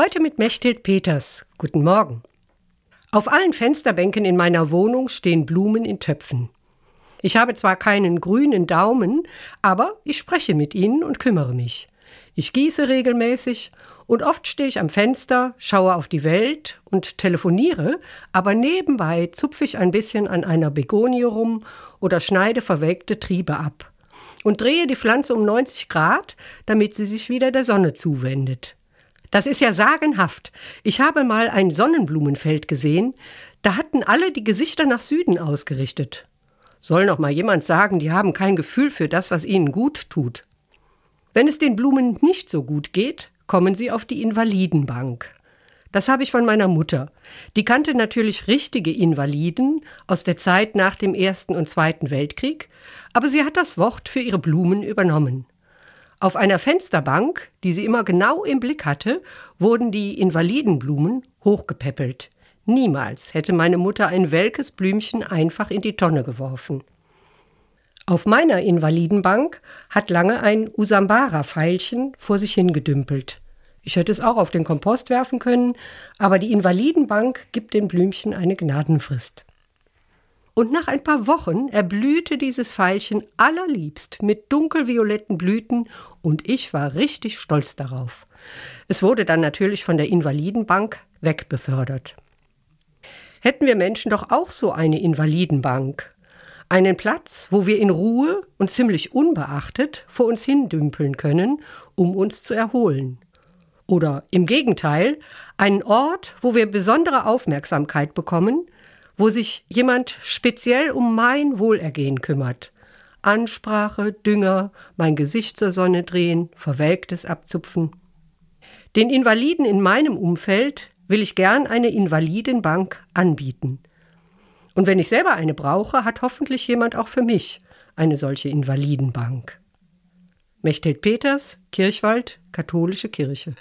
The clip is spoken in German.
Heute mit Mechthild Peters. Guten Morgen. Auf allen Fensterbänken in meiner Wohnung stehen Blumen in Töpfen. Ich habe zwar keinen grünen Daumen, aber ich spreche mit ihnen und kümmere mich. Ich gieße regelmäßig und oft stehe ich am Fenster, schaue auf die Welt und telefoniere, aber nebenbei zupfe ich ein bisschen an einer Begonie rum oder schneide verwelkte Triebe ab und drehe die Pflanze um 90 Grad, damit sie sich wieder der Sonne zuwendet. Das ist ja sagenhaft. Ich habe mal ein Sonnenblumenfeld gesehen, da hatten alle die Gesichter nach Süden ausgerichtet. Soll noch mal jemand sagen, die haben kein Gefühl für das, was ihnen gut tut. Wenn es den Blumen nicht so gut geht, kommen sie auf die Invalidenbank. Das habe ich von meiner Mutter. Die kannte natürlich richtige Invaliden aus der Zeit nach dem Ersten und Zweiten Weltkrieg, aber sie hat das Wort für ihre Blumen übernommen. Auf einer Fensterbank, die sie immer genau im Blick hatte, wurden die Invalidenblumen hochgepäppelt. Niemals hätte meine Mutter ein welkes Blümchen einfach in die Tonne geworfen. Auf meiner Invalidenbank hat lange ein Usambara-Veilchen vor sich hingedümpelt. Ich hätte es auch auf den Kompost werfen können, aber die Invalidenbank gibt den Blümchen eine Gnadenfrist. Und nach ein paar Wochen erblühte dieses Veilchen allerliebst mit dunkelvioletten Blüten und ich war richtig stolz darauf. Es wurde dann natürlich von der Invalidenbank wegbefördert. Hätten wir Menschen doch auch so eine Invalidenbank. Einen Platz, wo wir in Ruhe und ziemlich unbeachtet vor uns hindümpeln können, um uns zu erholen. Oder im Gegenteil, einen Ort, wo wir besondere Aufmerksamkeit bekommen, wo sich jemand speziell um mein Wohlergehen kümmert. Ansprache, Dünger, mein Gesicht zur Sonne drehen, Verwelktes abzupfen. Den Invaliden in meinem Umfeld will ich gern eine Invalidenbank anbieten. Und wenn ich selber eine brauche, hat hoffentlich jemand auch für mich eine solche Invalidenbank. Mechthild Peters, Kirchwald, Katholische Kirche.